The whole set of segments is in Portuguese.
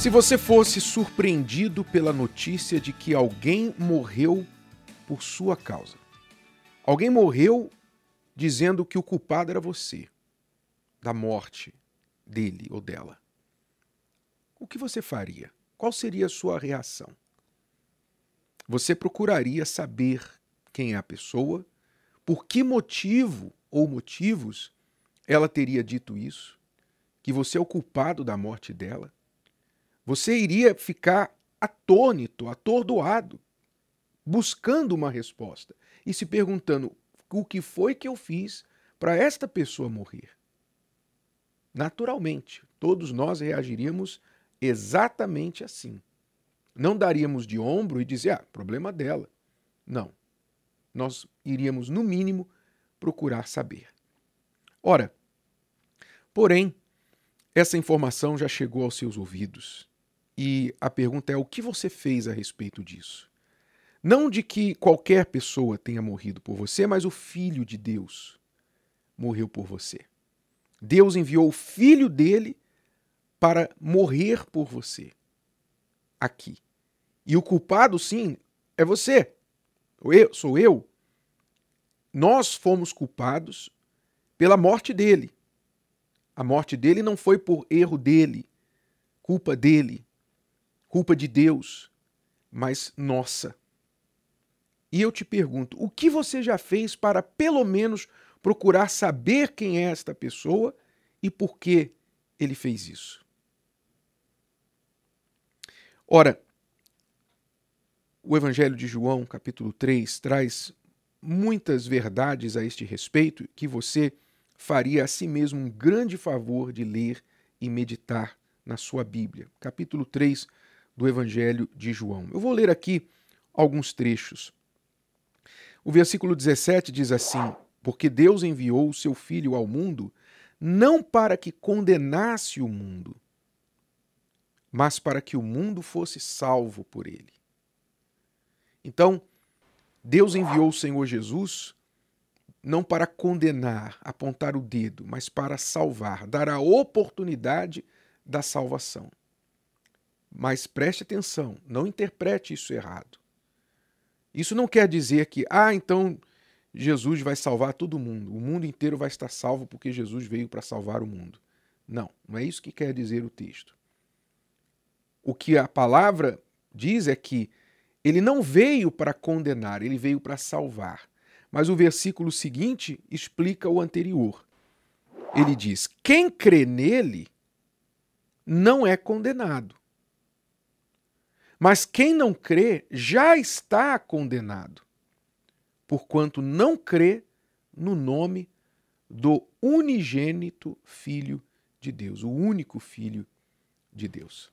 Se você fosse surpreendido pela notícia de que alguém morreu por sua causa, alguém morreu dizendo que o culpado era você, da morte dele ou dela, o que você faria? Qual seria a sua reação? Você procuraria saber quem é a pessoa, por que motivo ou motivos ela teria dito isso, que você é o culpado da morte dela? Você iria ficar atônito, atordoado, buscando uma resposta e se perguntando: o que foi que eu fiz para esta pessoa morrer? Naturalmente, todos nós reagiríamos exatamente assim. Não daríamos de ombro e dizer, ah, problema dela. Não. Nós iríamos, no mínimo, procurar saber. Ora, porém, essa informação já chegou aos seus ouvidos e a pergunta é: o que você fez a respeito disso? Não de que qualquer pessoa tenha morrido por você, mas o Filho de Deus morreu por você. Deus enviou o Filho dele para morrer por você. Aqui. E o culpado, sim, é você. Eu, sou eu. Nós fomos culpados pela morte dele. A morte dele não foi por erro dele, culpa dele culpa de Deus, mas nossa. E eu te pergunto, o que você já fez para pelo menos procurar saber quem é esta pessoa e por que ele fez isso? Ora, o Evangelho de João, capítulo 3, traz muitas verdades a este respeito que você faria a si mesmo um grande favor de ler e meditar na sua Bíblia. Capítulo 3, do Evangelho de João. Eu vou ler aqui alguns trechos. O versículo 17 diz assim: Porque Deus enviou o seu Filho ao mundo não para que condenasse o mundo, mas para que o mundo fosse salvo por ele. Então, Deus enviou o Senhor Jesus não para condenar, apontar o dedo, mas para salvar, dar a oportunidade da salvação. Mas preste atenção, não interprete isso errado. Isso não quer dizer que, ah, então Jesus vai salvar todo mundo, o mundo inteiro vai estar salvo porque Jesus veio para salvar o mundo. Não, não é isso que quer dizer o texto. O que a palavra diz é que ele não veio para condenar, ele veio para salvar. Mas o versículo seguinte explica o anterior. Ele diz: quem crê nele não é condenado. Mas quem não crê já está condenado, porquanto não crê no nome do unigênito Filho de Deus, o único Filho de Deus.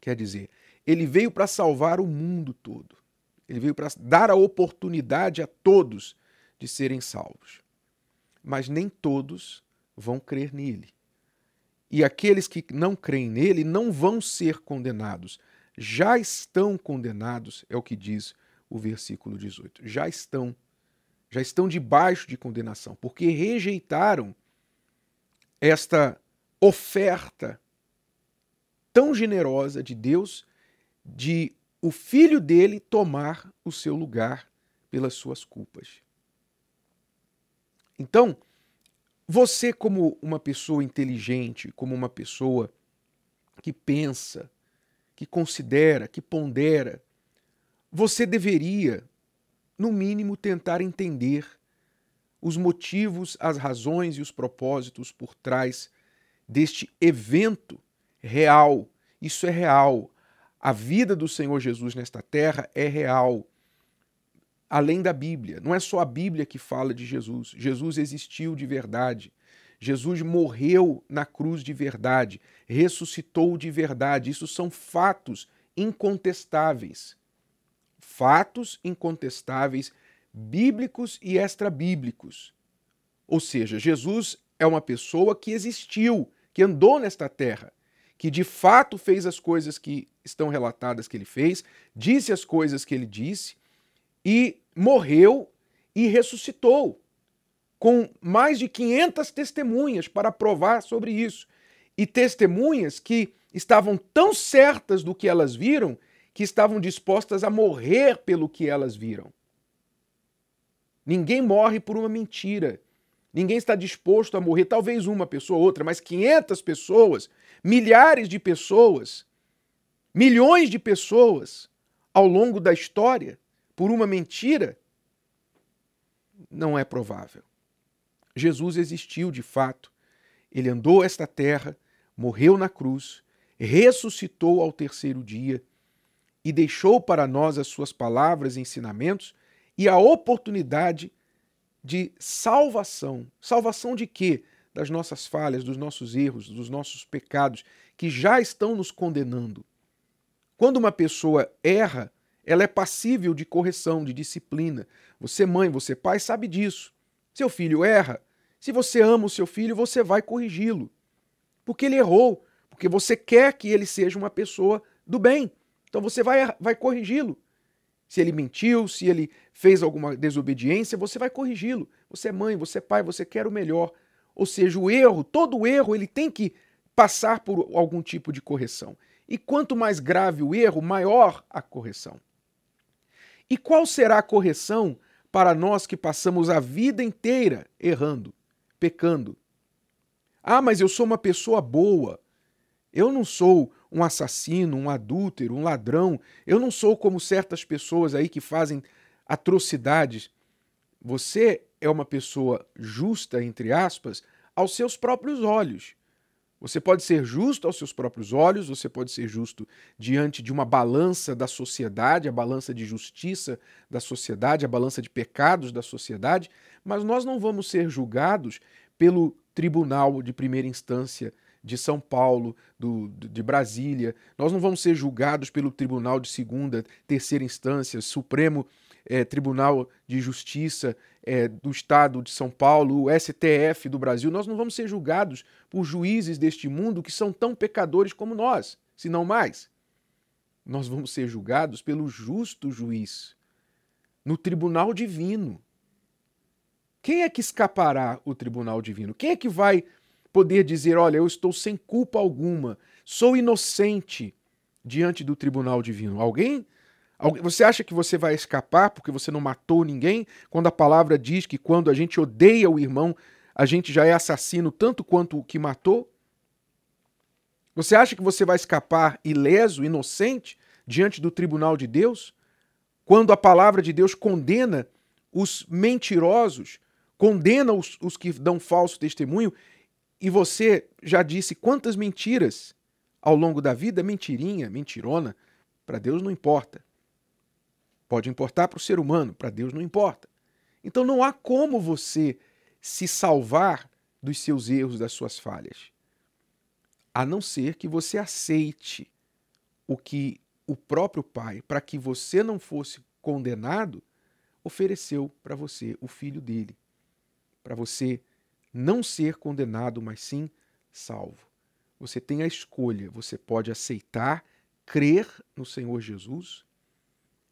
Quer dizer, ele veio para salvar o mundo todo. Ele veio para dar a oportunidade a todos de serem salvos. Mas nem todos vão crer nele. E aqueles que não creem nele não vão ser condenados, já estão condenados, é o que diz o versículo 18. Já estão, já estão debaixo de condenação, porque rejeitaram esta oferta tão generosa de Deus de o filho dele tomar o seu lugar pelas suas culpas. Então, você, como uma pessoa inteligente, como uma pessoa que pensa, que considera, que pondera, você deveria, no mínimo, tentar entender os motivos, as razões e os propósitos por trás deste evento real. Isso é real. A vida do Senhor Jesus nesta terra é real. Além da Bíblia. Não é só a Bíblia que fala de Jesus. Jesus existiu de verdade. Jesus morreu na cruz de verdade, ressuscitou de verdade. Isso são fatos incontestáveis. Fatos incontestáveis, bíblicos e extrabíblicos. Ou seja, Jesus é uma pessoa que existiu, que andou nesta terra, que de fato fez as coisas que estão relatadas que ele fez, disse as coisas que ele disse e morreu e ressuscitou com mais de 500 testemunhas para provar sobre isso. E testemunhas que estavam tão certas do que elas viram que estavam dispostas a morrer pelo que elas viram. Ninguém morre por uma mentira. Ninguém está disposto a morrer, talvez uma pessoa ou outra, mas 500 pessoas, milhares de pessoas, milhões de pessoas ao longo da história por uma mentira, não é provável. Jesus existiu de fato. Ele andou esta terra, morreu na cruz, ressuscitou ao terceiro dia e deixou para nós as suas palavras e ensinamentos e a oportunidade de salvação. Salvação de quê? Das nossas falhas, dos nossos erros, dos nossos pecados que já estão nos condenando. Quando uma pessoa erra, ela é passível de correção, de disciplina. Você, mãe, você, pai, sabe disso. Seu filho erra. Se você ama o seu filho, você vai corrigi-lo. Porque ele errou. Porque você quer que ele seja uma pessoa do bem. Então você vai, vai corrigi-lo. Se ele mentiu, se ele fez alguma desobediência, você vai corrigi-lo. Você é mãe, você é pai, você quer o melhor. Ou seja, o erro, todo erro, ele tem que passar por algum tipo de correção. E quanto mais grave o erro, maior a correção. E qual será a correção para nós que passamos a vida inteira errando, pecando? Ah, mas eu sou uma pessoa boa. Eu não sou um assassino, um adúltero, um ladrão. Eu não sou como certas pessoas aí que fazem atrocidades. Você é uma pessoa justa, entre aspas, aos seus próprios olhos. Você pode ser justo aos seus próprios olhos, você pode ser justo diante de uma balança da sociedade, a balança de justiça da sociedade, a balança de pecados da sociedade, mas nós não vamos ser julgados pelo tribunal de primeira instância de São Paulo, do, de Brasília. Nós não vamos ser julgados pelo tribunal de segunda, terceira instância, Supremo é, Tribunal de Justiça é, do Estado de São Paulo, o STF do Brasil. Nós não vamos ser julgados por juízes deste mundo que são tão pecadores como nós, se não mais. Nós vamos ser julgados pelo justo juiz, no tribunal divino. Quem é que escapará o tribunal divino? Quem é que vai poder dizer: olha, eu estou sem culpa alguma, sou inocente diante do tribunal divino? Alguém? Você acha que você vai escapar porque você não matou ninguém? Quando a palavra diz que quando a gente odeia o irmão, a gente já é assassino tanto quanto o que matou? Você acha que você vai escapar ileso, inocente, diante do tribunal de Deus? Quando a palavra de Deus condena os mentirosos, condena os, os que dão falso testemunho e você já disse quantas mentiras ao longo da vida, mentirinha, mentirona, para Deus não importa. Pode importar para o ser humano, para Deus não importa. Então não há como você se salvar dos seus erros, das suas falhas, a não ser que você aceite o que o próprio Pai, para que você não fosse condenado, ofereceu para você, o filho dele, para você não ser condenado, mas sim salvo. Você tem a escolha, você pode aceitar, crer no Senhor Jesus.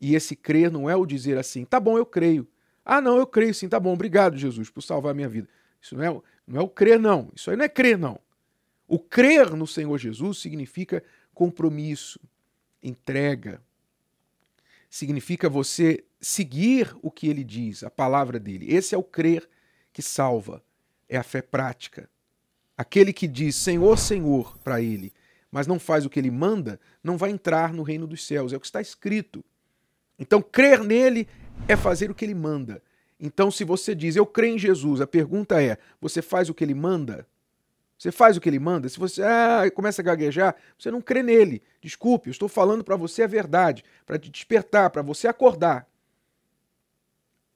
E esse crer não é o dizer assim, tá bom, eu creio. Ah, não, eu creio sim, tá bom, obrigado, Jesus, por salvar a minha vida. Isso não é, não é o crer, não. Isso aí não é crer, não. O crer no Senhor Jesus significa compromisso, entrega. Significa você seguir o que ele diz, a palavra dele. Esse é o crer que salva é a fé prática. Aquele que diz Senhor, Senhor para ele, mas não faz o que ele manda, não vai entrar no reino dos céus. É o que está escrito. Então, crer nele é fazer o que ele manda. Então, se você diz eu creio em Jesus, a pergunta é: você faz o que ele manda? Você faz o que ele manda? Se você ah, começa a gaguejar, você não crê nele. Desculpe, eu estou falando para você a verdade, para te despertar, para você acordar.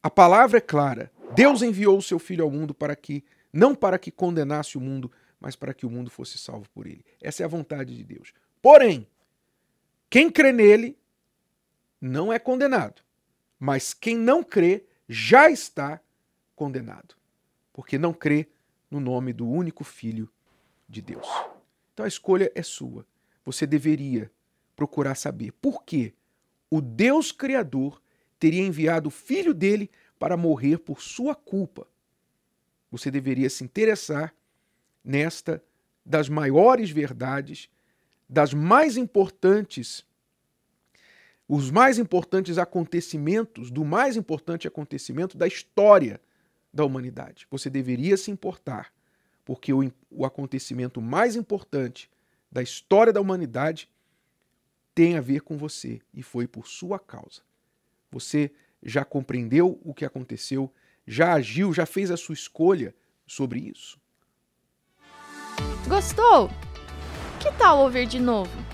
A palavra é clara. Deus enviou o seu filho ao mundo para que não para que condenasse o mundo, mas para que o mundo fosse salvo por ele. Essa é a vontade de Deus. Porém, quem crê nele não é condenado, mas quem não crê já está condenado, porque não crê no nome do único Filho de Deus. Então a escolha é sua. Você deveria procurar saber por que o Deus Criador teria enviado o filho dele para morrer por sua culpa você deveria se interessar nesta das maiores verdades das mais importantes os mais importantes acontecimentos, do mais importante acontecimento da história da humanidade. Você deveria se importar, porque o, o acontecimento mais importante da história da humanidade tem a ver com você e foi por sua causa. Você já compreendeu o que aconteceu, já agiu, já fez a sua escolha sobre isso. Gostou? Que tal ouvir de novo?